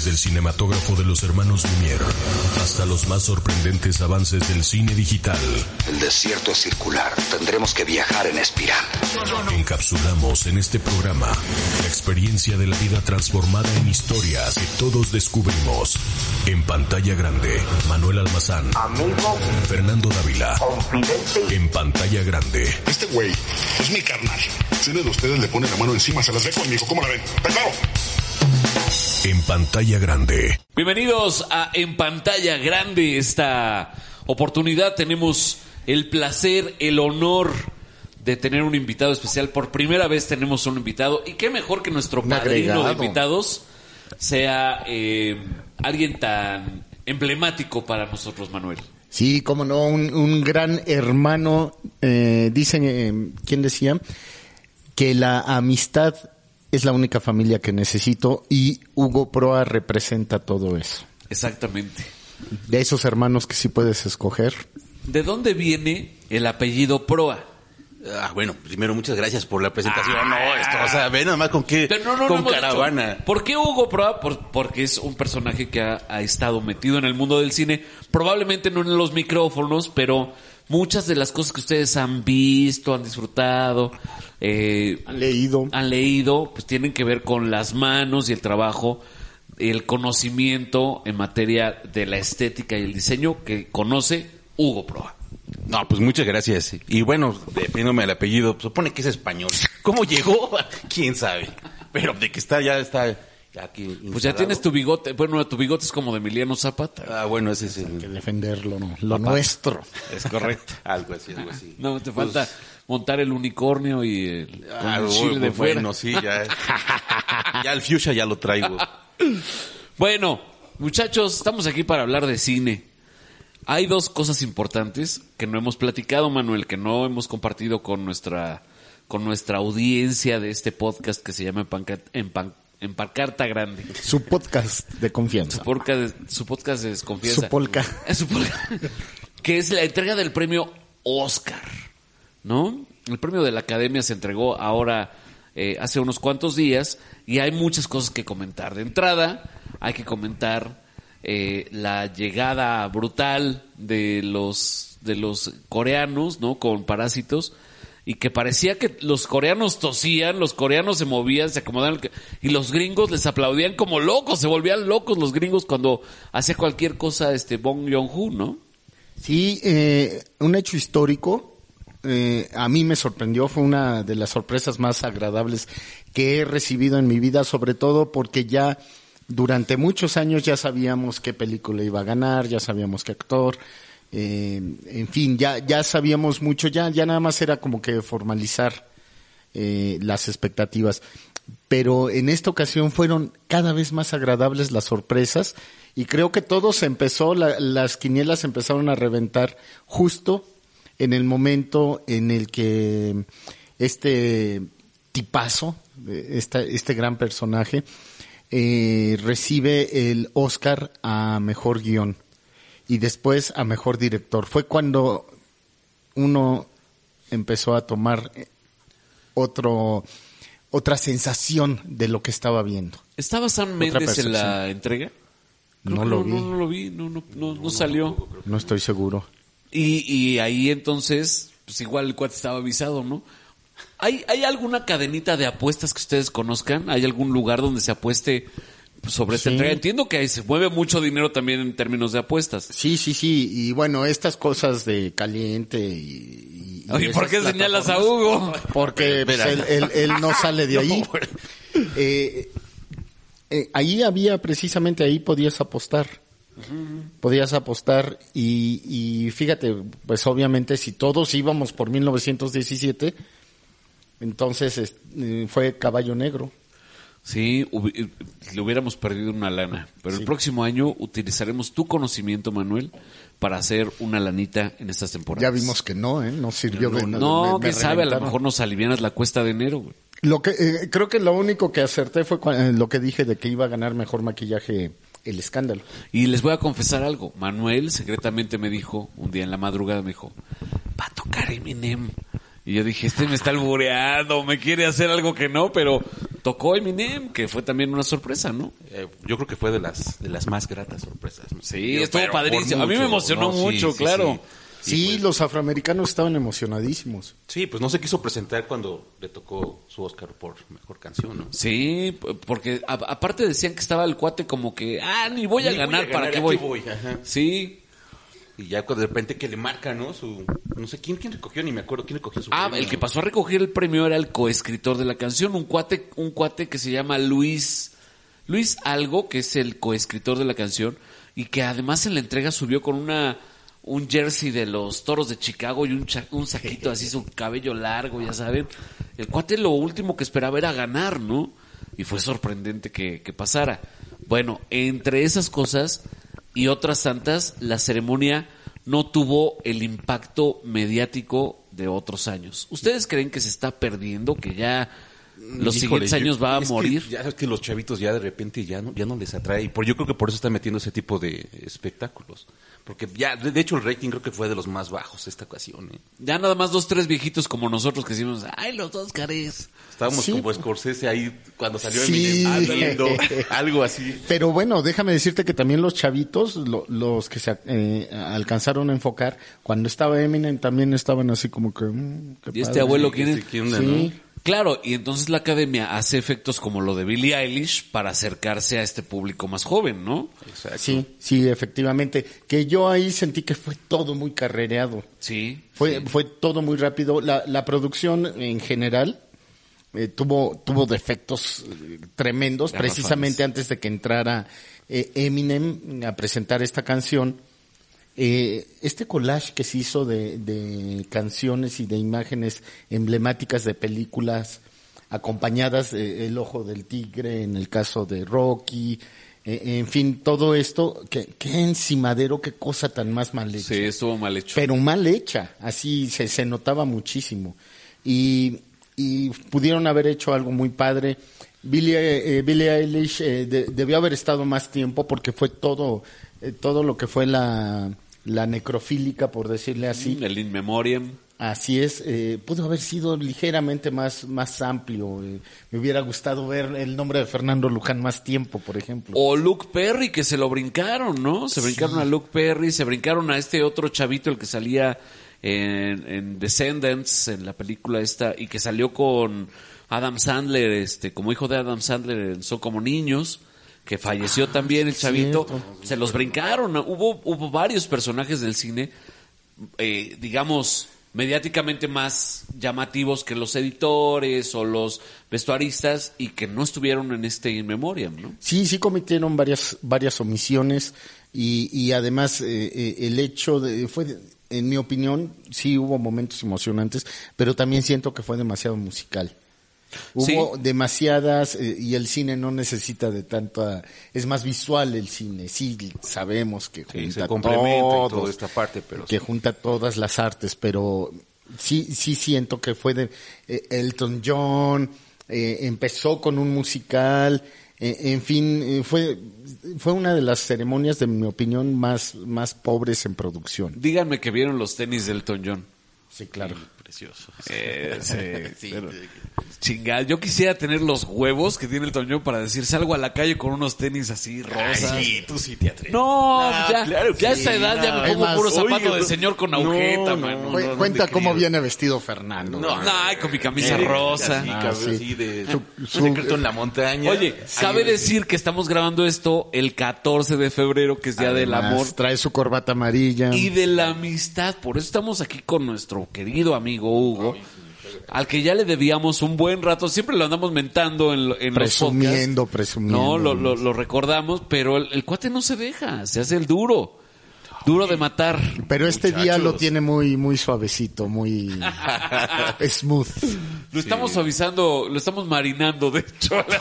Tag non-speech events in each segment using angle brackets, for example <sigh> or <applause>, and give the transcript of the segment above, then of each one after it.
Desde el cinematógrafo de los hermanos Lumière hasta los más sorprendentes avances del cine digital. El desierto es circular. Tendremos que viajar en espiral. Encapsulamos en este programa la experiencia de la vida transformada en historias que todos descubrimos. En pantalla grande, Manuel Almazán. Amigo. Fernando Dávila. Confidente. En pantalla grande. Este güey es mi carnal. Si uno de ustedes le pone la mano encima, se las ve conmigo. ¿Cómo la ven? ¿Está claro? En pantalla grande. Bienvenidos a En pantalla grande. Esta oportunidad tenemos el placer, el honor de tener un invitado especial. Por primera vez tenemos un invitado. Y qué mejor que nuestro padrino de invitados sea eh, alguien tan emblemático para nosotros, Manuel. Sí, cómo no, un, un gran hermano. Eh, dicen, eh, ¿quién decía? Que la amistad es la única familia que necesito y Hugo Proa representa todo eso. Exactamente. De esos hermanos que sí puedes escoger. ¿De dónde viene el apellido Proa? Ah, bueno, primero muchas gracias por la presentación. no, esto, o sea, ve nada más con qué, no, no, no con hemos caravana. dicho. ¿Por qué Hugo Proa? Por- porque es un personaje que ha, ha estado metido en el mundo del cine, probablemente no en los micrófonos, pero muchas de las cosas que ustedes han visto, han disfrutado, eh, Han leído. han leído, pues tienen que ver con las manos y el trabajo, el conocimiento en materia de la estética y el diseño que conoce Hugo Proa. No, pues muchas gracias. Y bueno, dependiéndome del apellido, pues, supone que es español. ¿Cómo llegó? <laughs> ¿Quién sabe? Pero de que está, ya está. Aquí Pues ya tienes tu bigote, bueno, tu bigote es como de Emiliano Zapata. Ah, bueno, ese es Que el. defenderlo, ¿no? lo nuestro. Es correcto. <laughs> algo así, algo así. No, te falta montar el unicornio y el, Ah, con el bueno, chile de fuera. bueno, sí, ya. <laughs> ya el fuchsia ya lo traigo. Bueno, muchachos, estamos aquí para hablar de cine. Hay dos cosas importantes que no hemos platicado, Manuel, que no hemos compartido con nuestra con nuestra audiencia de este podcast que se llama En, Panca- en, Pan- en Pancarta Grande. Su podcast de confianza. Su podcast, su podcast de desconfianza. Su polka. Es <laughs> su polka. que es la entrega del premio Oscar, ¿no? El premio de la Academia se entregó ahora eh, hace unos cuantos días y hay muchas cosas que comentar. De entrada, hay que comentar eh, la llegada brutal de los de los coreanos, ¿no? Con parásitos y que parecía que los coreanos tosían, los coreanos se movían, se acomodaban y los gringos les aplaudían como locos, se volvían locos los gringos cuando hacía cualquier cosa este Bong Joon-ho, ¿no? Sí, eh, un hecho histórico. eh, a mí me sorprendió, fue una de las sorpresas más agradables que he recibido en mi vida, sobre todo porque ya durante muchos años ya sabíamos qué película iba a ganar, ya sabíamos qué actor, eh, en fin, ya, ya sabíamos mucho, ya, ya nada más era como que formalizar eh, las expectativas. Pero en esta ocasión fueron cada vez más agradables las sorpresas y creo que todo se empezó, la- las quinielas empezaron a reventar justo en el momento en el que este tipazo, eh, esta- este gran personaje, eh, recibe el Oscar a mejor guion y después a mejor director. Fue cuando uno empezó a tomar eh, otro otra sensación de lo que estaba viendo. ¿Estaba Sam Méndez en la entrega? Creo No lo vi. No, no lo vi, no, no, no, no salió. No estoy seguro. Y, y ahí entonces, pues igual el cuate estaba avisado, ¿no? ¿Hay, ¿Hay alguna cadenita de apuestas que ustedes conozcan? ¿Hay algún lugar donde se apueste sobre esta Sí. entrega? Entiendo que ahí se mueve mucho dinero también en términos de apuestas. Sí, sí, sí. Y bueno, estas cosas de caliente y... y- ¿por qué señalas a Hugo? Porque pues, él, él- él no <laughs> sale de ahí. Eh, eh, ahí había, precisamente ahí podías apostar. Podías apostar y, y fíjate, pues obviamente si todos íbamos por 1917, entonces es- eh, fue caballo negro. Sí, hubi- le hubiéramos perdido una lana. Pero el próximo año utilizaremos tu conocimiento, Manuel, para hacer una lanita en estas temporadas. Ya vimos que no, ¿eh? No sirvió de nada. No, Me- me quién sabe, a lo mejor nos alivianas la cuesta de enero, güey. Lo que, eh, creo que lo único que acerté fue cua- eh, lo que dije de que iba a ganar mejor maquillaje el escándalo. Y les voy a confesar algo. Manuel secretamente me dijo, un día en la madrugada me dijo, va a tocar Eminem. Y yo dije, este me está albureando, me quiere hacer algo que no, pero tocó Eminem, que fue también una sorpresa, ¿no? Eh, yo creo que fue de las de las más gratas sorpresas. Sí, Yo, estuvo padrísimo. A mí me emocionó ¿no? Sí, mucho, sí, claro. sí. Sí, Y pues- los afroamericanos estaban emocionadísimos. Sí, pues no se quiso presentar cuando le tocó su Oscar por mejor canción, ¿no? Sí, porque a- aparte decían que estaba el cuate como que, ah, ni voy a Ni voy a ganar, ¿para ganar, qué ¿a voy? qué voy? Ajá. Sí. Y ya de repente que le marca, ¿no? Su, no sé quién, quién recogió, ni me acuerdo quién recogió su Ah, premio. el que pasó a recoger el premio era el coescritor de la canción, un cuate, un cuate que se llama Luis, Luis Algo, que es el coescritor de la canción, y que además en la entrega subió con una, un jersey de los toros de Chicago y un, cha- un saquito así, su cabello largo, ya saben. El cuate lo último que esperaba era ganar, ¿no? Y fue sorprendente que, que pasara. Bueno, entre esas cosas y otras tantas, la ceremonia no tuvo el impacto mediático de otros años. ¿Ustedes creen que se está perdiendo, que ya los Híjole, siguientes yo- años va a es que morir? ya sabes que los chavitos ya de repente ya no, ya no les atrae. Y por, yo creo que por eso están metiendo ese tipo de espectáculos. Porque ya, de, de hecho, el rating creo que fue de los más bajos esta ocasión. ¿eh? Ya nada más dos, tres viejitos como nosotros que decimos, ay, los Óscares. Estábamos Sí. como Scorsese ahí cuando salió Sí. Eminem viendo <laughs> algo así. Pero bueno, déjame decirte que también los chavitos, lo- los que se eh, alcanzaron a enfocar, cuando estaba Eminem también estaban así como que... mm, qué ¿Y este padre. abuelo quién es? Sí, ¿quién onda, Sí. no? Claro, y entonces la academia hace efectos como lo de Billie Eilish para acercarse a este público más joven, ¿no? Exacto. Sí, sí, efectivamente. Que yo ahí sentí que fue todo muy carrereado. Sí. Fue, sí. fue todo muy rápido. La, la producción en general eh, tuvo, tuvo defectos eh, tremendos, precisamente antes de que entrara eh, Eminem a presentar esta canción. Eh, este collage que se hizo de, de canciones y de imágenes emblemáticas de películas acompañadas de El Ojo del Tigre, en el caso de Rocky, eh, en fin, todo esto, qué, qué encimadero, qué cosa tan más mal hecha Sí, estuvo mal hecho. pero mal hecha, así se, se notaba muchísimo. Y, y pudieron haber hecho algo muy padre. Billie, eh, Billie Eilish eh, de- debió haber estado más tiempo porque fue todo, eh, todo lo que fue la, la necrofílica, por decirle así. El In Memoriam. Así es, eh, pudo haber sido ligeramente más, más amplio. eh. me hubiera gustado ver el nombre de Fernando Luján más tiempo, por ejemplo. O Luke Perry, que se lo brincaron, ¿no? Se brincaron a Luke Perry, se brincaron a este otro chavito, el que salía en, en Descendants, en la película esta, y que salió con Adam Sandler, este, como hijo de Adam Sandler en Son como niños, que falleció también el chavito. cierto. Se los brincaron. Hubo, hubo varios personajes del cine, eh, digamos, mediáticamente más llamativos que los editores o los vestuaristas y que no estuvieron en este In Memoriam, ¿no? Sí, sí cometieron varias, varias omisiones y, y además eh, eh, el hecho de, fue, en mi opinión, sí hubo momentos emocionantes, pero también siento que fue demasiado musical. Hubo demasiadas eh, y el cine no necesita de tanta, es más visual el cine, sí sabemos que Sí, junta se complementa y todos, toda esta parte, pero que sí. junta todas las artes, pero sí, sí siento que fue de eh, Elton John, eh, empezó con un musical, eh, en fin, eh, fue, fue una de las ceremonias, de mi opinión, más, más pobres en producción. Díganme que vieron los tenis del Elton John. Sí, claro. Precioso. <laughs> Chingada, yo quisiera tener los huevos que tiene el John para decir, salgo a la calle con unos tenis así rosas. sí, tú sí te atreves. No, No, ya, claro que ya a sí, esta edad ya no, me es pongo puro zapato de señor con agujeta, no, mano. no, Cu- no Cuenta cómo viene vestido Fernando. No. Ay, con mi camisa Eh, rosa. así, Ah, cabrón, sí. así de Su- su- secreto en la montaña. Oye, cabe decir que estamos grabando esto el 14 de febrero, que es Día del Además, Amor Trae su corbata amarilla. y de la amistad. Por eso estamos aquí con nuestro querido amigo Hugo, al que ya le debíamos un buen rato. Siempre lo andamos mentando en, en los Presumiendo, podcasts. presumiendo. No, lo, lo- lo recordamos, pero el, el cuate no se deja, se hace el duro. Duro de matar. Pero este día lo tiene muy, muy suavecito, muy <laughs> smooth. Lo estamos suavizando, lo estamos marinando, de hecho. <laughs>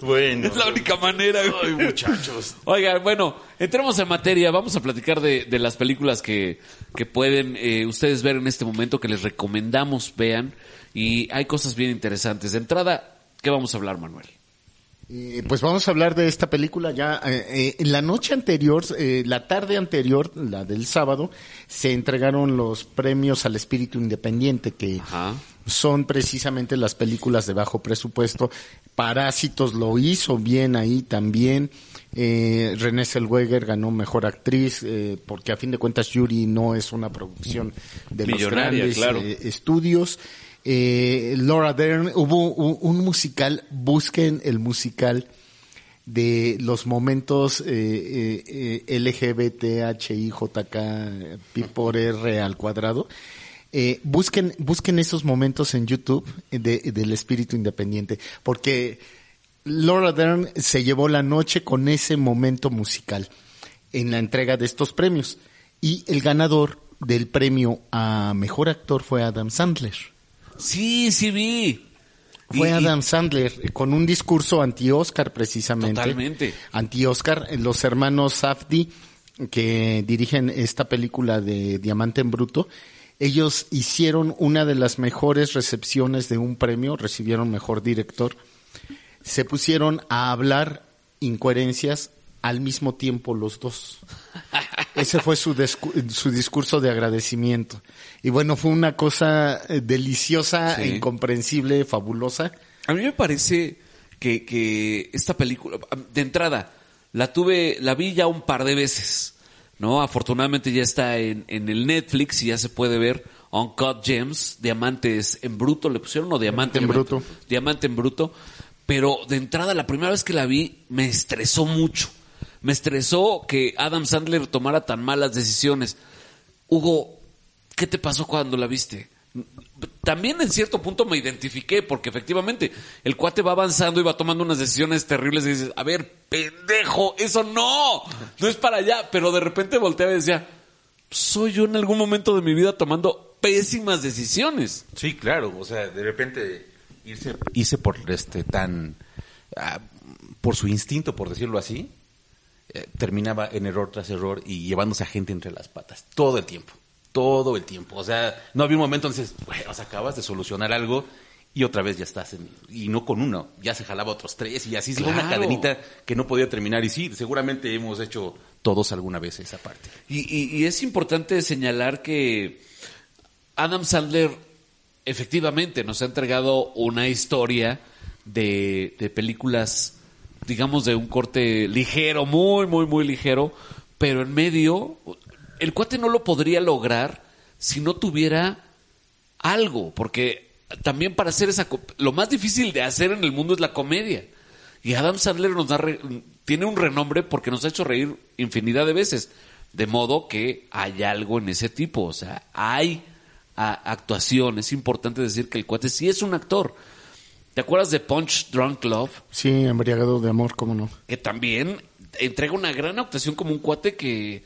Bueno. es la única manera. Ay, muchachos. Oigan, bueno, entremos en materia. Vamos a platicar de, de las películas que, que pueden eh, ustedes ver en este momento, que les recomendamos vean. Y hay cosas bien interesantes. De entrada, ¿qué vamos a hablar, Manuel? Eh, pues vamos a hablar de esta película ya. eh, eh, en la noche anterior, eh, la tarde anterior, la del sábado, se entregaron los premios al espíritu independiente, que Ajá. son precisamente las películas de bajo presupuesto. Parásitos lo hizo bien ahí también. Eh, René Zellweger ganó mejor actriz, eh, porque a fin de cuentas Yuri no es una producción de los grandes claro. estudios. Eh, Laura Dern, hubo un, musical, busquen el musical de los momentos eh, eh, eh, LGBTHIJK al cuadrado. Eh, busquen, busquen esos momentos en YouTube de- del espíritu independiente, porque Laura Dern se llevó la noche con ese momento musical en la entrega de estos premios. Y el ganador del premio a mejor actor fue Adam Sandler. Sí, sí vi. Fue Y- Adam Sandler con un discurso anti-Oscar precisamente. Totalmente. Anti-Oscar. Eh, Los hermanos Safdie, que dirigen esta película de Diamante en Bruto, ellos hicieron una de las mejores recepciones de un premio, recibieron mejor director. Se pusieron a hablar incoherencias al mismo tiempo los dos. Ese fue su, su discurso de agradecimiento. Y bueno, fue una cosa eh, deliciosa, Sí. incomprensible, fabulosa. A mí me parece que, que esta película, de entrada, la tuve, la vi ya un par de veces, ¿no? Afortunadamente ya está en, en el Netflix y ya se puede ver Uncut Gems, Diamantes en Bruto, le pusieron o Diamante en Bruto. Diamante en Bruto. Pero de entrada, la primera vez que la vi, me estresó mucho. Me estresó que Adam Sandler tomara tan malas decisiones. Hugo, ¿qué te pasó cuando la viste? También en cierto punto me identifiqué porque efectivamente el cuate va avanzando y va tomando unas decisiones terribles y dices, a ver, pendejo, eso no, no es para allá, pero de repente volteaba y decía, soy yo en algún momento de mi vida tomando pésimas decisiones. Sí, claro, o sea, de repente irse, irse por este tan ah, por su instinto, por decirlo así, eh, terminaba en error tras error y llevándose a gente entre las patas todo el tiempo, todo el tiempo. O sea, no había un momento donde dices, "Güey, o sea, acabas de solucionar algo y otra vez ya estás en, y no con uno, ya se jalaba otros tres y así se una cadenita que no podía terminar y sí, seguramente hemos hecho todos alguna vez esa parte. Y, y- y es importante señalar que Adam Sandler efectivamente nos ha entregado una historia de, de películas, digamos, de un corte ligero, muy, muy, muy ligero, pero en medio, el cuate no lo podría lograr si no tuviera algo, porque también para hacer esa... Lo más difícil de hacer en el mundo es la comedia. Y Adam Sandler nos da re- tiene un renombre porque nos ha hecho reír infinidad de veces. De modo que hay algo en ese tipo. O sea, hay actuación. Es importante decir que el cuate sí es un actor. ¿Te acuerdas de Punch Drunk Love? Sí, embriagado de amor, cómo no. que también entrega una gran actuación como un cuate que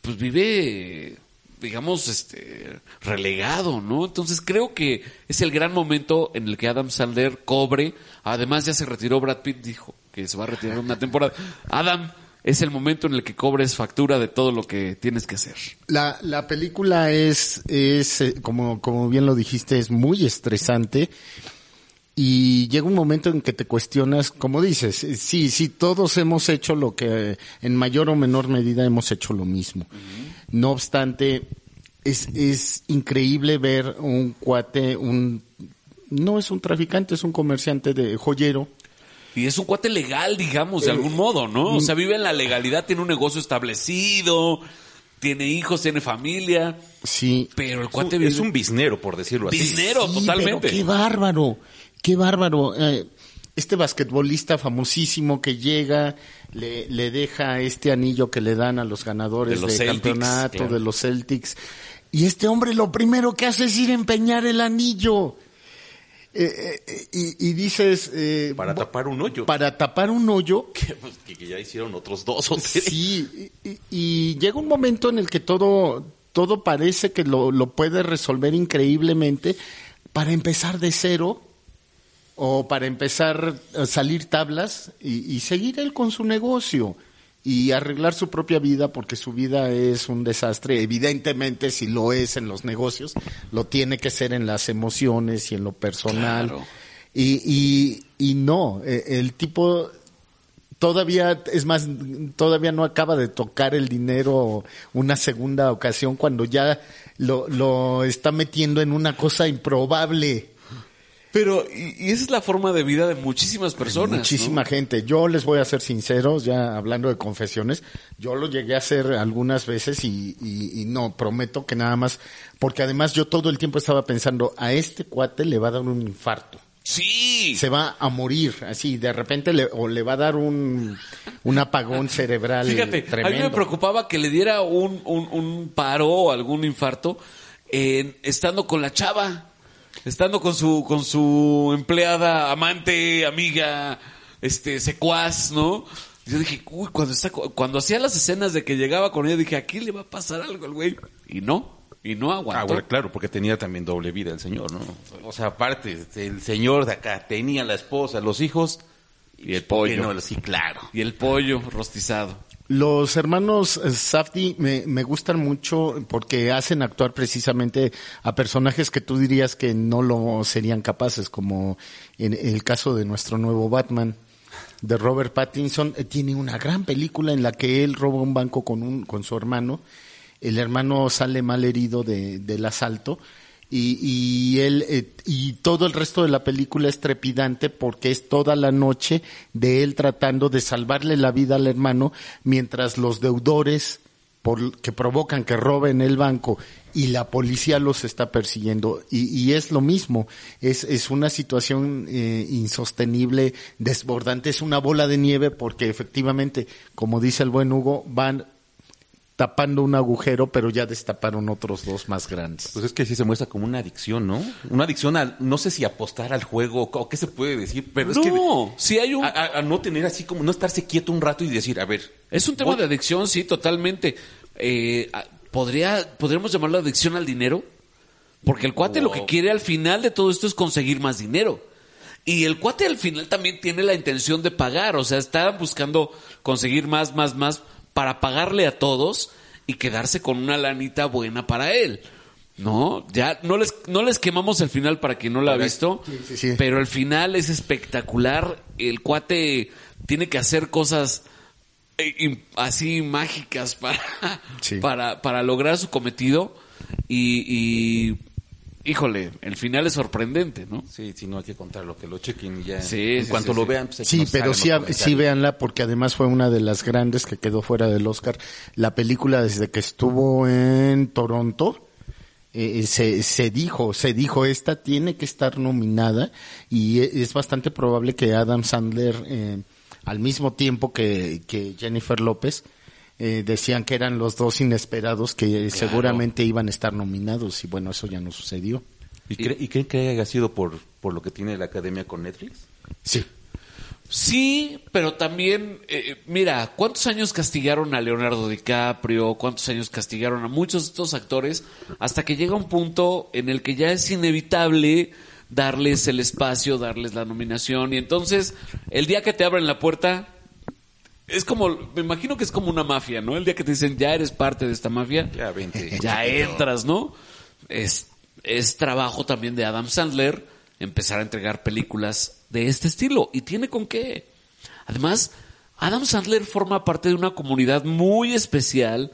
pues vive digamos este relegado, ¿no? Entonces creo que es el gran momento en el que Adam Sandler cobre, además ya se retiró Brad Pitt dijo que se va a retirar una temporada. Adam es el momento en el que cobres factura de todo lo que tienes que hacer. La, la película es, es eh, como, como bien lo dijiste, es muy estresante. Y llega un momento en que te cuestionas, como dices, eh, sí, sí, todos hemos hecho lo que en mayor o menor medida hemos hecho lo mismo. No obstante, es, es increíble ver un cuate, un, no es un traficante, es un comerciante de joyero, Y es un cuate legal, digamos, de algún modo, ¿no? O sea, vive en la legalidad, tiene un negocio establecido, tiene hijos, tiene familia, sí, pero el Es un, cuate vive es un biznero, por decirlo así. Biznero, Sí, totalmente. pero qué bárbaro, qué bárbaro. Eh, este basquetbolista famosísimo que llega, le, le deja este anillo que le dan a los ganadores De los de campeonato claro. de los Celtics. Y este hombre lo primero que hace es ir a empeñar el anillo. Eh, eh, y, y dices... eh, Para tapar un hoyo. Para tapar un hoyo <laughs> Que, pues, que- ya hicieron otros dos o tres. Sí, y, y- y llega un momento en el que todo, todo parece que lo, lo puede resolver increíblemente para empezar de cero o para empezar a salir tablas y, y seguir él con su negocio y arreglar su propia vida porque su vida es un desastre. Evidentemente, si lo es en los negocios, lo tiene que ser en las emociones y en lo personal. Claro. Y, y, y no, eh, el tipo todavía, es más, todavía no acaba de tocar el dinero una segunda ocasión cuando ya lo, lo está metiendo en una cosa improbable. Pero, y, y esa es la forma de vida de muchísimas personas. Muchísima ¿no? gente. Yo les voy a ser sinceros, ya hablando de confesiones, yo lo llegué a hacer algunas veces y, y- y no, prometo que nada más, porque además yo todo el tiempo estaba pensando, a este cuate le va a dar un infarto. Sí. Se va a morir, así, de repente le, o le va a dar un, un apagón <laughs> cerebral Fíjate, tremendo. a mí me preocupaba que le diera un, un, un paro o algún infarto en, estando con la chava, estando con su, con su empleada, amante, amiga, este, secuaz, ¿no? Yo dije, uy, cuando está, cuando hacía las escenas de que llegaba con ella, dije, aquí le va a pasar algo al güey. Y no, y no Ah, aguantó. bueno, claro, porque tenía también doble vida el señor, ¿no? O sea, aparte, el señor de acá tenía la esposa, los hijos. Y el ¿por qué pollo. no? Sí, claro. Y el pollo rostizado. Los hermanos eh, Safdie me, me gustan mucho porque hacen actuar precisamente a personajes que tú dirías que no lo serían capaces, como en el caso de nuestro nuevo Batman, de Robert Pattinson. Eh, Tiene una gran película en la que él roba un banco con, un, con su hermano. El hermano sale mal herido de, del asalto y, y él eh, y todo el resto de la película es trepidante porque es toda la noche de él tratando de salvarle la vida al hermano mientras los deudores por, que provocan que roben el banco y la policía los está persiguiendo. Y, y es lo mismo es es una situación eh, insostenible desbordante es una bola de nieve porque efectivamente como dice el buen Hugo van tapando un agujero, pero ya destaparon otros dos más grandes. Pues es que sí se muestra como una adicción, ¿no? Una adicción al, no sé si apostar al juego o qué se puede decir, pero es que No, sí hay un... a, no tener así como, no estarse quieto un rato y decir, a ver, Es un tema de adicción, sí, totalmente. Eh, ¿podría, ¿Podríamos llamarlo adicción al dinero? Porque el cuate lo que quiere al final de todo esto es conseguir más dinero. Y el cuate al final también tiene la intención de pagar, o sea, está buscando conseguir más, más, más para pagarle a todos y quedarse con una lanita buena para él. ¿No? Ya no les, no les quemamos el final para quien no lo ha visto, sí, sí. pero el final es espectacular. El cuate tiene que hacer cosas eh, así mágicas para, <laughs> para, para lograr su cometido y, y, híjole, el final es sorprendente, ¿no? sí, sí, no hay que contar lo que lo chequen y ya. Sí, en sí, cuanto sí, lo sí. vean, pues, Sí, pero sí, sí véanla porque además fue una de las grandes que quedó fuera del Oscar. La película desde que estuvo en Toronto, eh, se, se dijo, se dijo, esta tiene que estar nominada y e- es bastante probable que Adam Sandler, eh, al mismo tiempo que, que Jennifer López, eh, decían que eran los dos inesperados que seguramente iban a estar nominados y bueno, eso ya no sucedió. ¿Y, cre- y creen que haya sido por, por lo que tiene la academia con Netflix? Sí. Sí, pero también, eh, mira, ¿cuántos años castigaron a Leonardo DiCaprio? ¿Cuántos años castigaron a muchos de estos actores? Hasta que llega un punto en el que ya es inevitable darles el espacio, darles la nominación. Y entonces, el día que te abren la puerta, es como, me imagino que es como una mafia, ¿no? El día que te dicen, ya eres parte de esta mafia, Ya, vente. ya entras, ¿no? Es, es trabajo también de Adam Sandler empezar a entregar películas de este estilo. Y tiene con qué. Además, Adam Sandler forma parte de una comunidad muy especial,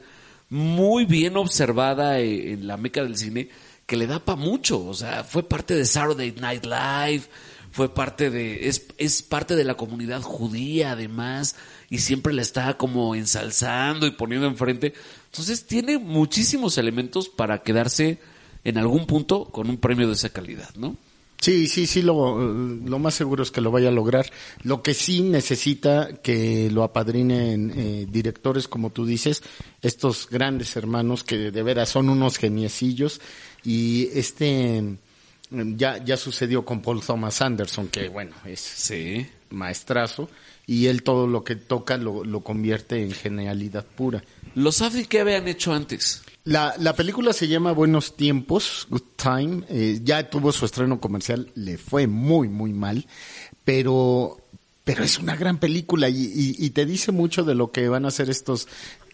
muy bien observada eh, en la meca del cine, que le da para mucho. O sea, fue parte de Saturday Night Live, fue parte de, es, es parte de la comunidad judía además, y siempre la está como ensalzando y poniendo enfrente. Entonces tiene muchísimos elementos para quedarse en algún punto con un premio de esa calidad, ¿no? Sí, sí, sí, lo, lo más seguro es que lo vaya a lograr. Lo que sí necesita que lo apadrinen eh, directores, como tú dices, estos grandes hermanos que de veras son unos geniecillos y este Ya, ya sucedió con Paul Thomas Anderson, que bueno, es Sí. maestrazo, y él todo lo que toca lo, lo convierte en genialidad pura. ¿Los Safdie qué habían hecho antes? La, la película se llama Buenos Tiempos, Good Time. eh, ya tuvo su estreno comercial, le fue muy, muy mal, pero, pero es una gran película y, y- y te dice mucho de lo que van a hacer estos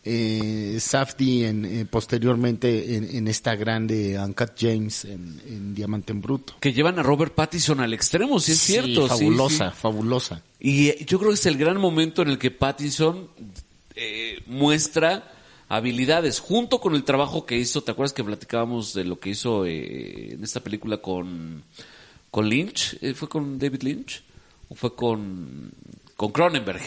eh, Safdie en, eh, posteriormente en, en esta grande Uncut James en, en Diamante en Bruto. Que llevan a Robert Pattinson al extremo, sí es Sí, cierto. fabulosa, sí. fabulosa. Y eh, yo creo que es el gran momento en el que Pattinson eh, muestra habilidades junto con el trabajo que hizo. ¿Te acuerdas que platicábamos de lo que hizo eh, en esta película con, con Lynch? Eh, ¿Fue con David Lynch? ¿O fue con, con Cronenberg?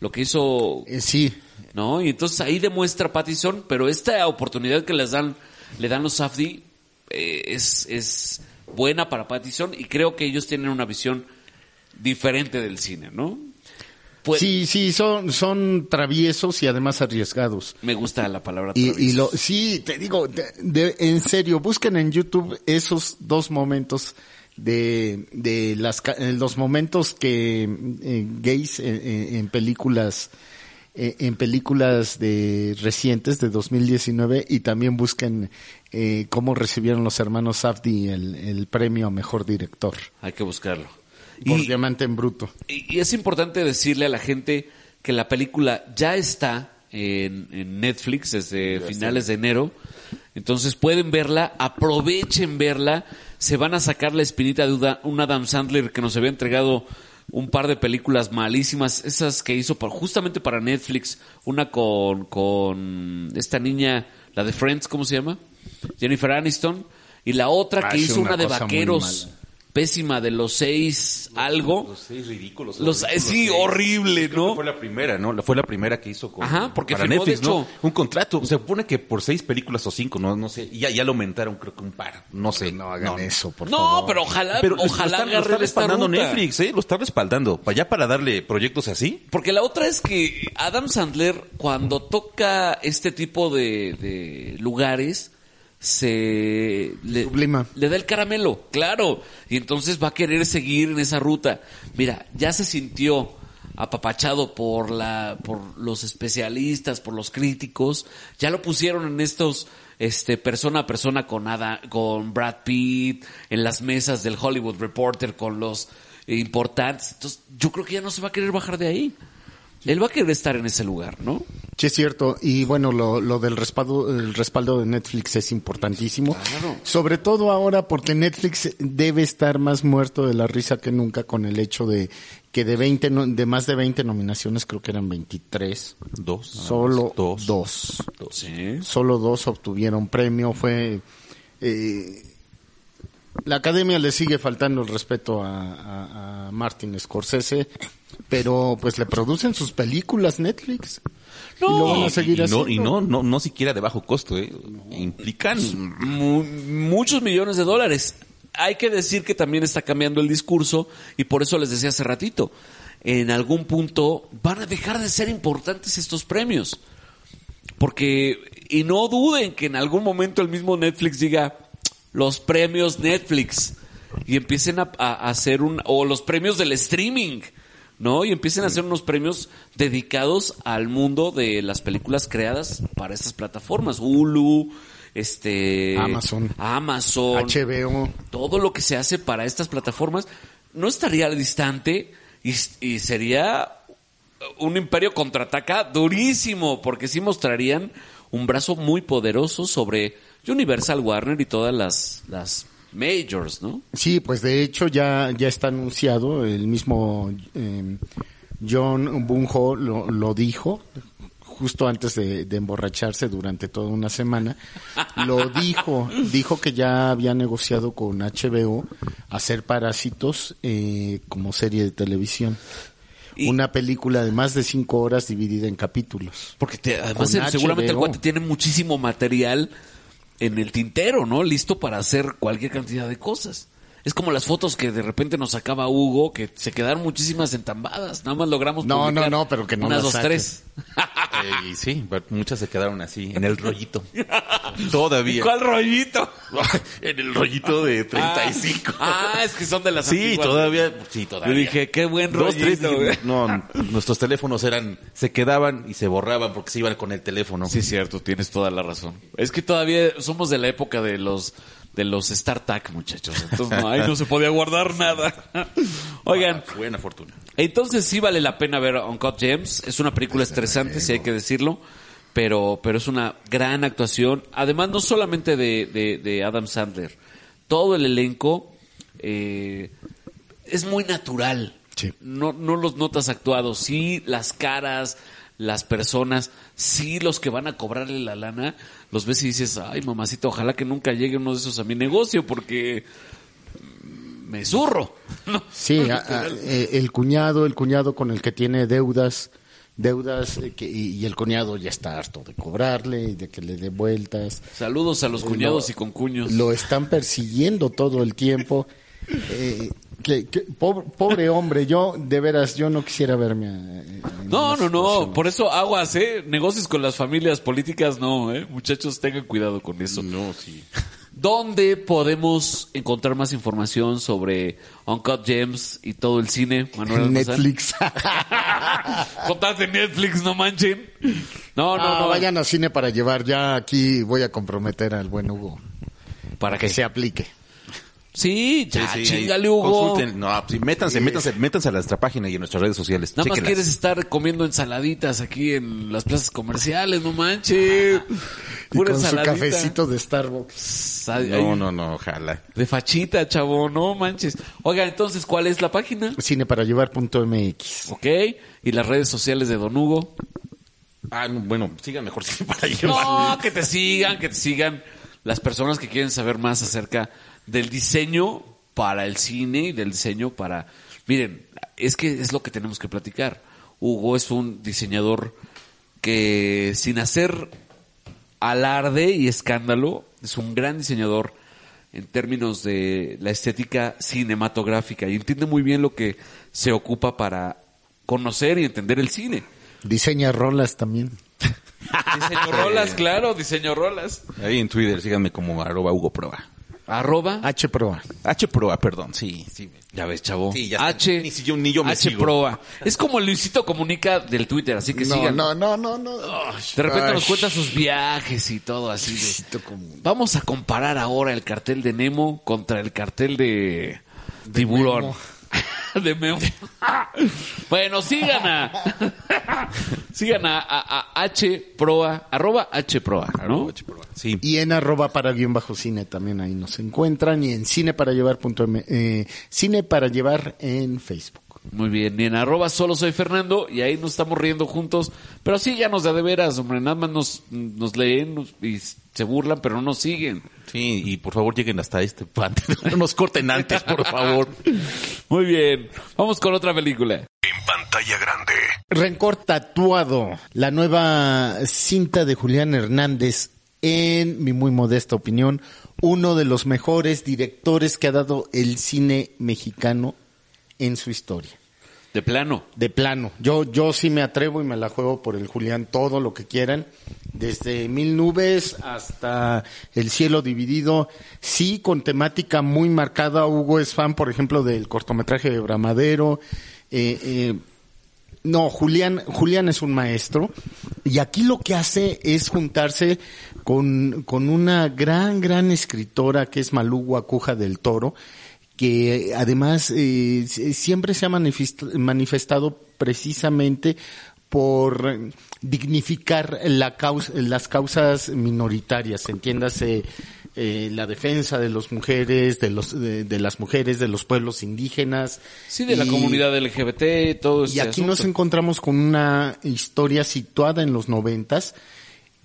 Lo que hizo Eh, sí, ¿no? Y entonces ahí demuestra Pattinson, pero esta oportunidad que les dan, le dan los Safdie eh, es, es buena para Pattinson y creo que ellos tienen una visión diferente del cine, ¿no? Pues, sí, sí, son, son traviesos y además arriesgados. Me gusta la palabra Y, y traviesos. lo, sí, te digo, de- de- en serio, busquen en YouTube esos dos momentos de, de las, ca- eh, los momentos que eh, gays en, en- en películas, eh, en películas de recientes de 2019 y también busquen eh, cómo recibieron los hermanos Safdie el, el premio a mejor director Hay que buscarlo. por Y, Diamante en Bruto. y- y es importante decirle a la gente que la película ya está en, en Netflix desde finales de enero. Entonces pueden verla, aprovechen verla. Se van a sacar la espinita de un Adam Sandler que nos había entregado un par de películas malísimas, esas que hizo por- justamente para Netflix, una con, con esta niña, la de Friends, ¿cómo se llama? Jennifer Aniston, y la otra Ah, que hizo una una de vaqueros. Pésima, de los seis algo. Los seis ridículos. Los- ridículos sí, seis. horrible, Creo ¿no? Fue la primera, ¿no? Fue la primera que hizo con, Ajá, porque para firmó, de Netflix, ¿no? Un contrato. Se supone que por seis películas o cinco, no, no sé. y Ya, ya lo aumentaron, creo que un par. No sé. No hagan eso, por no, favor. pero ojalá, Pero lo ojalá está, lo está agarre esta respaldando ruta. Netflix, ¿eh? Lo está respaldando. Para allá para darle proyectos así. Porque la otra es que Adam Sandler, cuando toca este tipo de, de lugares, se le, Sublima. le da el caramelo, claro. Y entonces va a querer seguir en esa ruta. Mira, ya se sintió apapachado por la, por los especialistas, por los críticos. Ya lo pusieron en estos, este, persona a persona con Ada- con Brad Pitt, en las mesas del Hollywood Reporter con los importantes. Entonces, yo creo que ya no se va a querer bajar de ahí. Él va a querer estar en ese lugar, ¿no? Sí, es cierto. Y bueno, lo, lo del respaldo, el respaldo de Netflix es importantísimo. Claro. Sobre todo ahora porque Netflix debe estar más muerto de la risa que nunca con el hecho de que de 20, no- de más de 20 nominaciones, creo que eran 23. Dos. Solo Dos. dos. Sí. Solo dos obtuvieron premio. Fue, eh, la academia le sigue faltando el respeto a, a- a Martin Scorsese, pero pues le producen sus películas Netflix. y lo van a seguir y, no, y no, no, no siquiera de bajo costo, ¿eh? Implican Mu- muchos millones de dólares. Hay que decir que también está cambiando el discurso y por eso les decía hace ratito, en algún punto van a dejar de ser importantes estos premios. Porque, y no duden que en algún momento el mismo Netflix diga los premios Netflix y empiecen a, hacer un, o los premios del streaming, ¿no? Y empiecen a hacer unos premios dedicados al mundo de las películas creadas para estas plataformas. Hulu, este... Amazon. Amazon. HBO. Todo lo que se hace para estas plataformas no estaría distante y, y sería un imperio contraataca durísimo, porque sí mostrarían un brazo muy poderoso sobre Universal, Warner y todas las, las majors, ¿no? Sí, pues de hecho ya, ya está anunciado, el mismo eh, John Bunho lo, lo dijo justo antes de, de emborracharse durante toda una semana, lo <laughs> dijo, dijo que ya había negociado con HBO hacer Parásitos eh, como serie de televisión. Y- Una película de más de cinco horas dividida en capítulos. Porque te- además el- seguramente el cuate tiene muchísimo material en el tintero, ¿no? Listo para hacer cualquier cantidad de cosas. Es como las fotos que de repente nos sacaba Hugo, que se quedaron muchísimas entambadas. Nada más logramos No, no, no, pero que no unas las dos, saque. tres. Sí, sí, pero muchas se quedaron así, en el rollito. <laughs> Todavía. ¿Cuál rollito? <laughs> en el rollito de 35. Ah, es que son de las sí, antiguas. todavía, sí, todavía. Yo dije, qué buen Dos, rollito. tres, güey. no, nuestros teléfonos eran, se quedaban y se borraban porque se iban con el teléfono. Sí, cierto, tienes toda la razón. Es que todavía somos de la época de los de los StarTAC, muchachos. Entonces, no, <laughs> ahí no se podía guardar nada. <laughs> Oigan, Buena fortuna. entonces sí vale la pena ver Uncut Gems. Es una película estresante, si hay que decirlo. Pero, pero es una gran actuación. Además, no solamente de, de, de Adam Sandler. Todo el elenco eh, es muy natural. Sí. No, no los notas actuados. Sí, las caras, las personas, sí los que van a cobrarle la lana, los ves y dices, ay mamacita, ojalá que nunca llegue uno de esos a mi negocio porque me zurro. <laughs> ¿no? Sí, <laughs> a- a- eh, el cuñado, el cuñado con el que tiene deudas, deudas eh, que, y, y el cuñado ya está harto de cobrarle y de que le dé vueltas. Saludos a los cuñados Lo- y concuños. Lo están persiguiendo todo el tiempo. <laughs> Eh, que, que- pobre, pobre hombre, yo de veras, yo no quisiera verme. a- en No, no, no, por eso aguas, ¿eh? Negocios con las familias políticas, no, ¿eh? Muchachos, tengan cuidado con eso. No, sí. ¿Dónde podemos encontrar más información sobre Uncut Gems y todo el cine, Manuel? Netflix. <laughs> Contate Netflix, no manchen. No, no, No, no. vayan al cine para llevar. Ya aquí voy a comprometer al buen Hugo. ¿Para Que qué? se aplique. Sí, ya, Sí, sí, chingale, Hugo. consulten. No, sí, métanse, métanse, métanse a nuestra página y a nuestras redes sociales. Nada más quieres estar comiendo ensaladitas aquí en las plazas comerciales, no manches. <laughs> Y Pura con su cafecito de Starbucks. Ay, No, no, no, ojalá. De fachita, chavo, no manches. Oiga, entonces, ¿cuál es la página? Cineparallevar.mx. Ok. Y las redes sociales de Don Hugo. Ah, no, bueno, sigan mejor <laughs> sí, para llevar. No, que te sigan, que te sigan las personas que quieren saber más acerca del diseño para el cine y del diseño para... Miren, es que es lo que tenemos que platicar. Hugo es un diseñador que sin hacer alarde y escándalo, es un gran diseñador en términos de la estética cinematográfica y entiende muy bien lo que se ocupa para conocer y entender el cine. Diseña rolas también. <laughs> Diseño rolas, claro, diseño rolas. Ahí en Twitter, síganme como arroba Hugo Proa. Arroba. H Proa. H Proa, perdón, sí, sí. Ya ves, chavo. Sí, ya está. H. Ni si yo- ni yo me H sigo. Proa. Es como Luisito Comunica del Twitter, así que No, sigan. no, no, no, no. De repente nos cuenta sus viajes y todo así. de- Luisito Comunica. Vamos a comparar ahora el cartel de Nemo contra el cartel de, Tiburón. <laughs> de Memo. bueno, sigan a <laughs> sigan a, a- a H Proa, arroba H Proa, ¿no? Arroba H Proa. Sí. Y en arroba para guion bajo cine también ahí nos encuentran. Y en cine para llevar punto M- eh, cine para llevar en Facebook. Muy bien, y en arroba solo soy Fernando y ahí nos estamos riendo juntos, pero síganos de de veras, hombre, nada más nos, nos leen nos- y se burlan, pero no nos siguen. Sí, y por favor lleguen hasta este pante. <laughs> No nos corten antes, por favor. Muy bien, vamos con otra película. En pantalla grande. Rencor Tatuado, la nueva cinta de Julián Hernández, en mi muy modesta opinión, uno de los mejores directores que ha dado el cine mexicano en su historia. De plano. De plano. Yo, yo sí me atrevo y me la juego por el Julián, todo lo que quieran. Desde Mil Nubes hasta El Cielo Dividido. Sí, con temática muy marcada. Hugo es fan, por ejemplo, del cortometraje de Bramadero. Eh, eh, no, Julián, Julián es un maestro. Y aquí lo que hace es juntarse con, con una gran, gran escritora que es Malú Guacuja del Toro que además eh, siempre se ha manifest- manifestado precisamente por dignificar la causa, las causas minoritarias, entiéndase eh, la defensa de las mujeres, de los de, de las mujeres, de los pueblos indígenas. Sí, de la comunidad LGBT, todo eso. y aquí nos encontramos con una historia situada en los noventas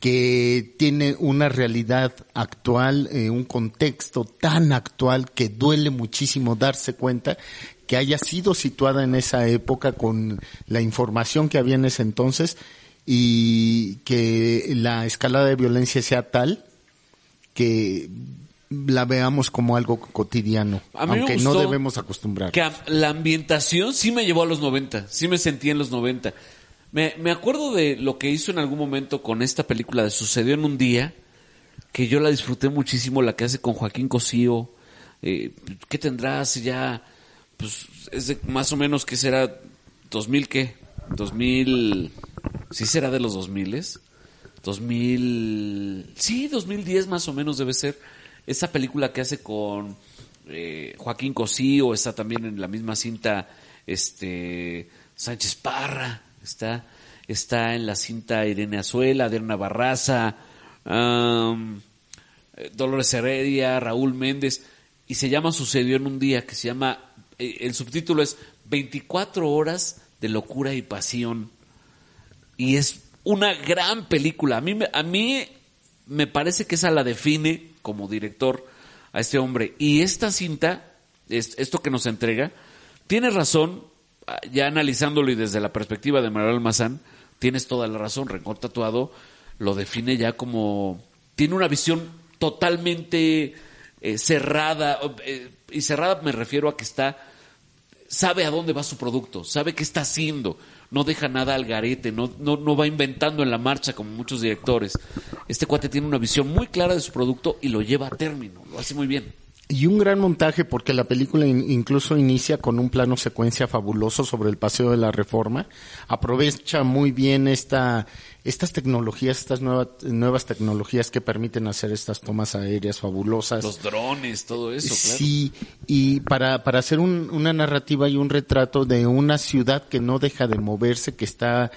que tiene una realidad actual, eh, un contexto tan actual que duele muchísimo darse cuenta que haya sido situada en esa época con la información que había en ese entonces y que la escalada de violencia sea tal que la veamos como algo cotidiano, aunque no debemos acostumbrar. Que la ambientación sí me llevó a los 90, sí me sentí en los 90. Me, me acuerdo de lo que hizo en algún momento con esta película de Sucedió en un día, que yo la disfruté muchísimo, la que hace con Joaquín Cosío. Eh, ¿Qué tendrá hace ya? Pues es de más o menos que será 2000 qué? 2000 sí será de los 2000 2000 sí, 2010 más o menos debe ser. Esa película que hace con eh, Joaquín Cosío, está también en la misma cinta este Sánchez Parra, está está en la cinta Irene Azuela, Adriana Barraza, Dolores Heredia, Raúl Méndez, y se llama Sucedió en un día, que se llama, eh, el subtítulo es 24 horas de locura y pasión. Y es una gran película. A mí, a mí me parece que esa la define como director a este hombre. Y esta cinta, es- esto que nos entrega, tiene razón, ya analizándolo y desde la perspectiva de Manuel Almazán, tienes toda la razón. Rencor Tatuado lo define ya como. Tiene una visión totalmente eh, cerrada. eh, y cerrada me refiero a que está sabe a dónde va su producto, sabe qué está haciendo, no deja nada al garete, no, no, no va inventando en la marcha como muchos directores. Este cuate tiene una visión muy clara de su producto y lo lleva a término, lo hace muy bien. Y un gran montaje porque la película in- incluso inicia con un plano secuencia fabuloso sobre el paseo de la reforma. Aprovecha muy bien esta, estas tecnologías, estas nuevas, nuevas tecnologías que permiten hacer estas tomas aéreas fabulosas. Los drones, todo eso, claro. Sí, y para, para hacer un- una narrativa y un retrato de una ciudad que no deja de moverse, que está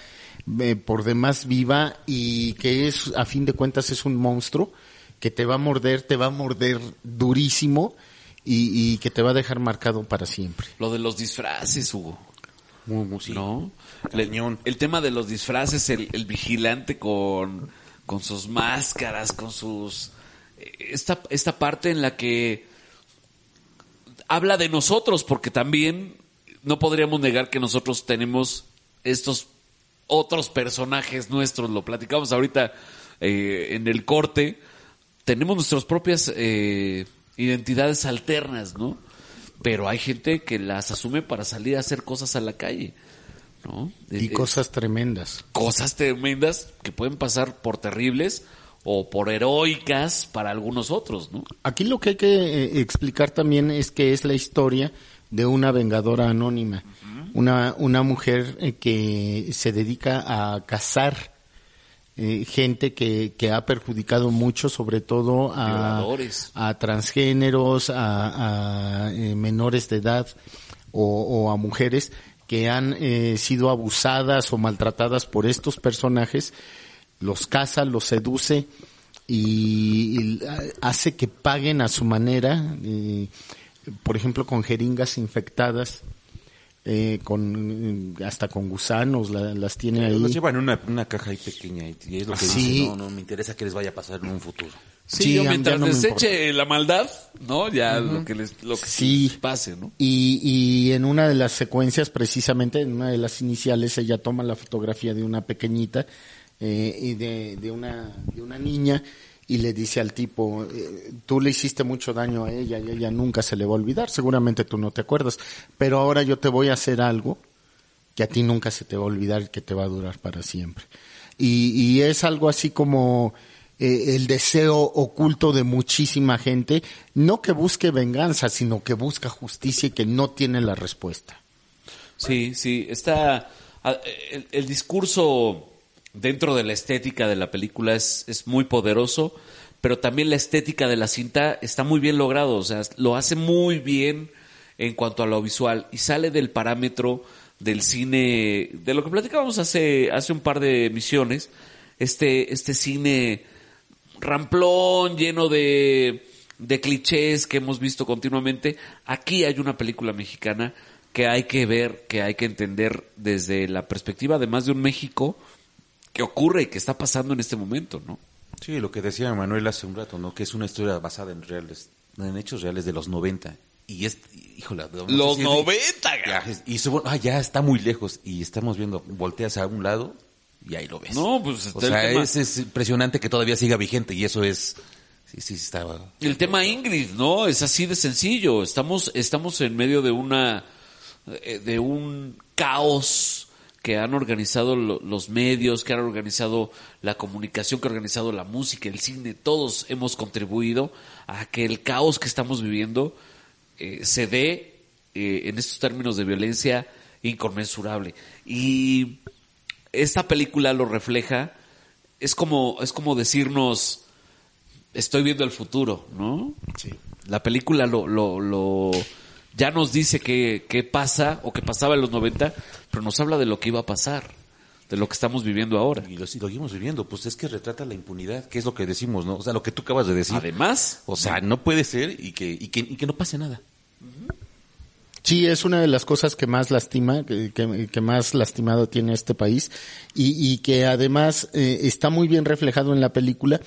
eh, por demás viva y que es, a fin de cuentas, es un monstruo que te va a morder, te va a morder durísimo y, y que te va a dejar marcado para siempre. Lo de los disfraces, Hugo. Muy, muy, sí. ¿No? Cañón. El tema de los disfraces, el, el vigilante con, con sus máscaras, con sus... eh, Esta, esta parte en la que habla de nosotros, porque también no podríamos negar que nosotros tenemos estos otros personajes nuestros, lo platicamos ahorita eh, en el corte, tenemos nuestras propias eh, identidades alternas, ¿no? Pero hay gente que las asume para salir a hacer cosas a la calle, ¿no? Y Eh, cosas tremendas. cosas tremendas que pueden pasar por terribles o por heroicas para algunos otros, ¿no? Aquí lo que hay que eh, explicar también es que es la historia de una vengadora anónima, una, una mujer eh, que se dedica a cazar eh, gente que, que ha perjudicado mucho, sobre todo a, a transgéneros, a, a, eh, menores de edad o, o a mujeres que han eh, sido abusadas o maltratadas por estos personajes, los caza, los seduce y, y hace que paguen a su manera, eh, por ejemplo con jeringas infectadas, eh, con hasta con gusanos la- las tiene ahí. Los llevan en una, una caja ahí pequeña y es lo que Sí. dice, no, no me interesa que les vaya a pasar en un futuro. Sí, Sí, yo ya- mientras no me les importa. eche la maldad, ¿no? Ya lo que les, lo que Sí. pase, ¿no? Y, y en una de las secuencias, precisamente en una de las iniciales, ella toma la fotografía de una pequeñita eh, y de, de una, de una niña y le dice al tipo, eh, tú le hiciste mucho daño a ella y ella nunca se le va a olvidar, seguramente tú no te acuerdas, pero ahora yo te voy a hacer algo que a ti nunca se te va a olvidar y que te va a durar para siempre. Y, y es algo así como eh, el deseo oculto de muchísima gente, no que busque venganza, sino que busca justicia y que no tiene la respuesta. Sí, sí, está el discurso dentro de la estética de la película es, es muy poderoso, pero también la estética de la cinta está muy bien logrado, o sea, lo hace muy bien en cuanto a lo visual y sale del parámetro del cine, de lo que platicábamos hace, hace un par de emisiones, este, este cine ramplón, lleno de, de clichés que hemos visto continuamente. Aquí hay una película mexicana que hay que ver, que hay que entender desde la perspectiva además de un México que ocurre y que está pasando en este momento, ¿no? Sí, lo que decía Manuel hace un rato, ¿no? Que es una historia basada en reales, en hechos reales de los 90. Y es, híjole, no Los si es- 90, Ya, es- y eso, ah, ya está muy lejos y estamos viendo, volteas a un lado y ahí lo ves. No, pues está o el sea, tema- es, es impresionante que todavía siga vigente y eso es, sí, sí, está, El tema Ingrid, ¿no? Es así de sencillo. Estamos, estamos en medio de una, eh, de un caos que han organizado lo- los medios, que han organizado la comunicación, que han organizado la música, el cine, todos hemos contribuido a que el caos que estamos viviendo eh, se dé eh, en estos términos de violencia inconmensurable. Y esta película lo refleja, es como, es como decirnos, estoy viendo el futuro, ¿no? Sí. La película lo, lo, lo ya nos dice qué qué pasa o qué pasaba en los 90, pero nos habla de lo que iba a pasar, de lo que estamos viviendo ahora. Y lo, y lo seguimos viviendo, pues es que retrata la impunidad, que es lo que decimos, ¿no? O sea, lo que tú acabas de decir. Además, O sea, no puede ser y que, y que, y que no pase nada. Sí, es una de las cosas que más lastima, que, que- que más lastimado tiene este país y, y que además eh, está muy bien reflejado en la película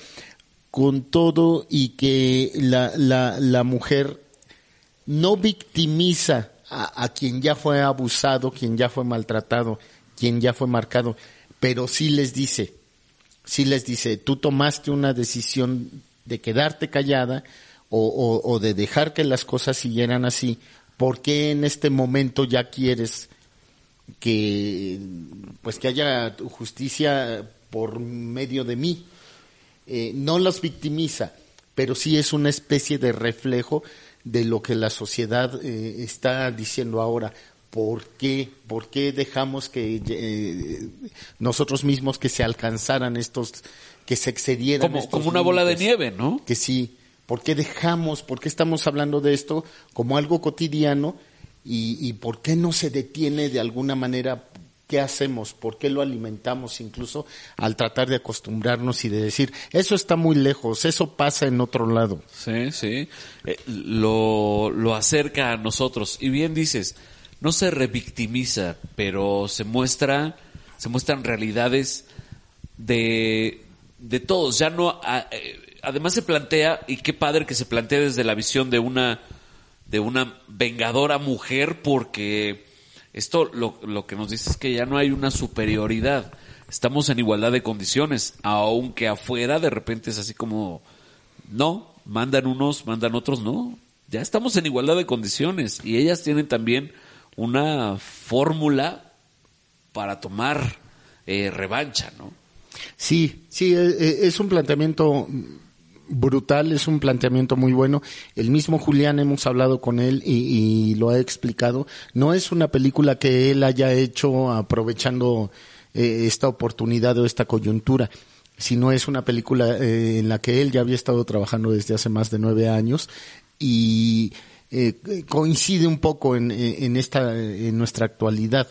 con todo y que la, la, la mujer no victimiza a, quien ya fue abusado, quien ya fue maltratado, quien ya fue marcado, pero sí les dice, sí les dice, tú tomaste una decisión de quedarte callada o de dejar que las cosas siguieran así, ¿por qué en este momento ya quieres que pues que haya justicia por medio de mí? Eh, no los victimiza, pero sí es una especie de reflejo de lo que la sociedad eh, está diciendo ahora. ¿Por qué? ¿Por qué dejamos que eh, nosotros mismos que se alcanzaran estos, que se excedieran como, estos como una bola de nieve, ¿no? que sí, ¿por qué dejamos, por qué estamos hablando de esto como algo cotidiano y, y por qué no se detiene de alguna manera? ¿Qué hacemos? ¿Por qué lo alimentamos incluso al tratar de acostumbrarnos y de decir, eso está muy lejos, eso pasa en otro lado? Sí, sí. Eh, lo, lo acerca a nosotros. Y bien dices, no se revictimiza, pero se muestra, se muestran realidades de, de todos. Ya no, eh, además se plantea, y qué padre que se plantea desde la visión de una, de una vengadora mujer, porque esto lo, lo que nos dice es que ya no hay una superioridad. Estamos en igualdad de condiciones, aunque afuera de repente es así como, no, mandan unos, mandan otros, no. Ya estamos en igualdad de condiciones y ellas tienen también una fórmula para tomar eh, revancha, ¿no? Sí, sí, eh, eh, es un planteamiento brutal, es un planteamiento muy bueno. El mismo Julián hemos hablado con él y, lo ha explicado. No es una película que él haya hecho aprovechando eh, esta oportunidad o esta coyuntura, sino es una película eh, en la que él ya había estado trabajando desde hace más de nueve años y eh, coincide un poco en, en esta, en nuestra actualidad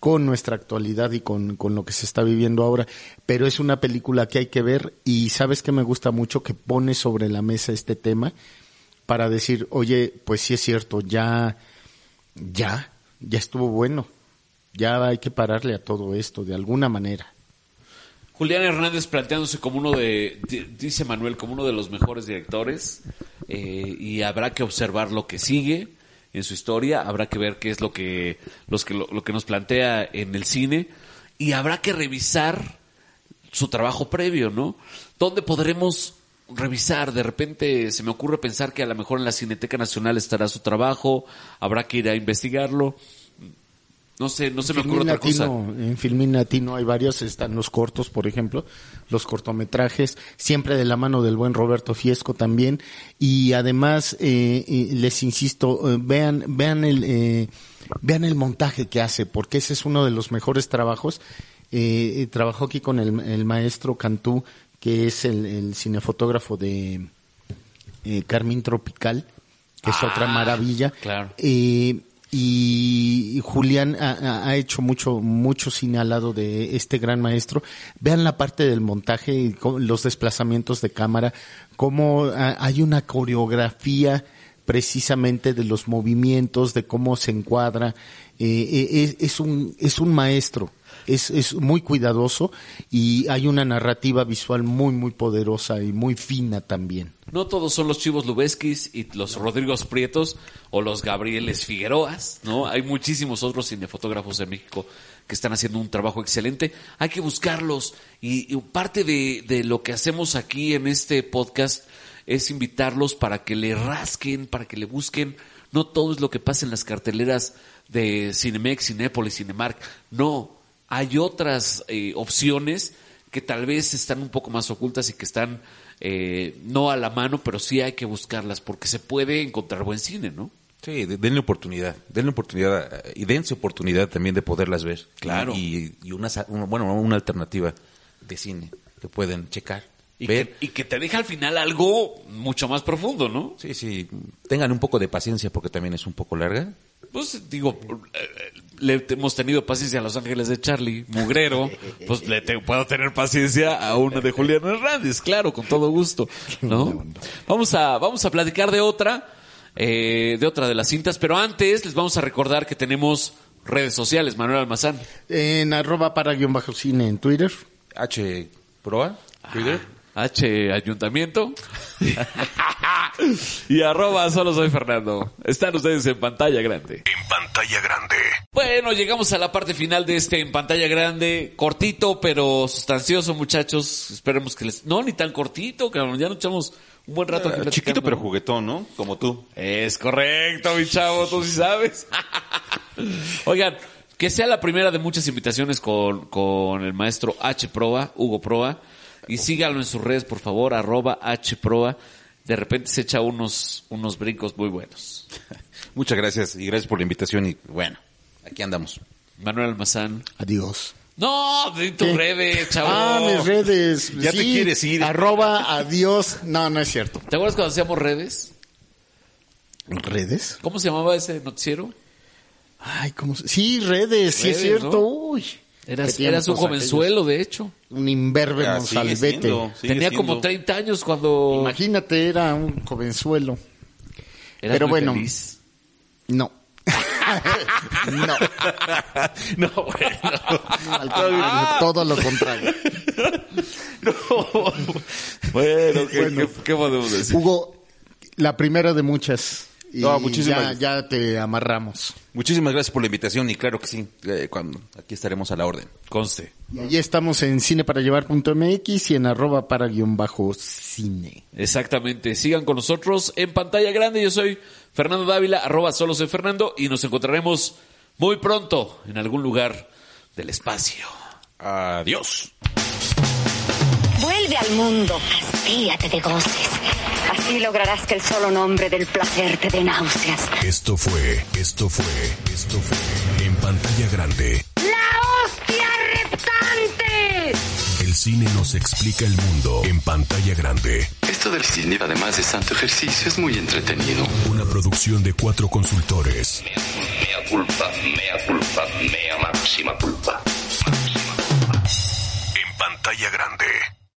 con nuestra actualidad y con, con lo que se está viviendo ahora, pero es una película que hay que ver y sabes que me gusta mucho que pone sobre la mesa este tema para decir, oye, pues sí es cierto, ya, ya, ya estuvo bueno, ya hay que pararle a todo esto de alguna manera. Julián Hernández planteándose como uno de, di- dice Manuel, como uno de los mejores directores eh, y habrá que observar lo que sigue en su historia, habrá que ver qué es lo que, los que, lo, lo que nos plantea en el cine y habrá que revisar su trabajo previo, ¿no? ¿Dónde podremos revisar? De repente se me ocurre pensar que a lo mejor en la Cineteca Nacional estará su trabajo, habrá que ir a investigarlo. No sé, no se me ocurre otra cosa. En Filmin Latino hay varios, están los cortos, por ejemplo, los cortometrajes, siempre de la mano del buen Roberto Fiesco también, y además, eh, les insisto, eh, vean, vean el, eh, vean el montaje que hace, porque ese es uno de los mejores trabajos. Trabajó aquí con el, el maestro Cantú, que es el, el cinefotógrafo de Carmín Tropical, que es otra Ah, maravilla. claro. Eh, y Julián ha, hecho mucho, mucho cine de este gran maestro. Vean la parte del montaje, y los desplazamientos de cámara, cómo ah, hay una coreografía precisamente de los movimientos, de cómo se encuadra. Eh, eh, es, es un, es un maestro. Es, es muy cuidadoso y hay una narrativa visual muy, muy poderosa y muy fina también. No todos son los Chivos Lubeskis y los Rodrigos Prietos o los Gabrieles Figueroas, ¿no? Hay muchísimos otros cinefotógrafos en México que están haciendo un trabajo excelente. Hay que buscarlos y, parte de, de lo que hacemos aquí en este podcast es invitarlos para que le rasquen, para que le busquen. No todo es lo que pasa en las carteleras de Cinemex, Cinépolis, Cinemark. No, hay otras eh, opciones que tal vez están un poco más ocultas y que están eh, no a la mano, pero sí hay que buscarlas porque se puede encontrar buen cine, ¿no? Sí, de- denle oportunidad, denle oportunidad eh, y dense oportunidad también de poderlas ver. Claro. Y, y una, bueno, una alternativa de cine que pueden checar, Y ver. que, y que te deja al final algo mucho más profundo, ¿no? Sí, sí, tengan un poco de paciencia porque también es un poco larga. Pues digo, eh, le hemos tenido paciencia a Los Ángeles de Charlie, Mugrero, pues le te- puedo tener paciencia a una de Julián Hernández, claro, con todo gusto, ¿no? Vamos a, vamos a platicar de otra, eh, de otra de las cintas, pero antes les vamos a recordar que tenemos redes sociales, Manuel Almazán. En arroba para guion bajo cine en Twitter. H Proa, Twitter. H Ayuntamiento <laughs> y arroba solo soy Fernando. Están ustedes en pantalla grande. En pantalla grande. Bueno, llegamos a la parte final de este en pantalla grande, cortito pero sustancioso, muchachos. Esperemos que les... No, ni tan cortito, cabrón. Ya nos echamos un buen rato aquí Eh, Chiquito pero juguetón, ¿no? Como tú. Es correcto, mi chavo, tú sí sabes. <laughs> Oigan, que sea la primera de muchas invitaciones con, con el maestro H. Proa, Hugo Proa. Y síganlo en sus redes, por favor, arroba H. Proa. De repente se echa unos, unos brincos muy buenos. <laughs> Muchas gracias y gracias por la invitación y bueno, aquí andamos. Manuel Almazán. Adiós. No, de tu ¿Qué? redes, chavo. Ah, mis redes. Ya te quieres ir. Arroba adiós. No, no es cierto. ¿Te acuerdas cuando hacíamos redes? ¿Redes? ¿Cómo se llamaba ese noticiero? Ay, ¿cómo se- Sí, redes, sí es cierto. ¿no? Uy. Eras, eras un jovenzuelo, de hecho. aquellos. Un imberbe Ah, sigue monsalvete. siendo, sigue Tenía siendo. como 30 años cuando... Imagínate, era un jovenzuelo. Eras pero muy bueno. feliz. No. <laughs> no. No, bueno. Al contrario, todo lo contrario. Bueno, ¿qué, Bueno. qué- qué podemos decir? Hugo, la primera de muchas. Y No, muchísimas ya, ya te amarramos. Muchísimas gracias por la invitación y claro que sí, eh, cuando aquí estaremos a la orden. Conste. Y allí estamos en cineparallevar.mx y en arroba para guion bajo cine. Exactamente. Sigan con nosotros en pantalla grande. Yo soy Fernando Dávila, arroba solo soy Fernando, y nos encontraremos muy pronto en algún lugar del espacio. Adiós. Vuelve al mundo, hastíate de goces. Así lograrás que el solo nombre del placer te dé náuseas. Esto fue, esto fue, esto fue en pantalla grande. ¡La hostia reptante! El cine nos explica el mundo en pantalla grande. Esto del cine, además de santo ejercicio, es muy entretenido. Una producción de cuatro consultores. Mea culpa, mea culpa, mea máxima culpa. En pantalla grande.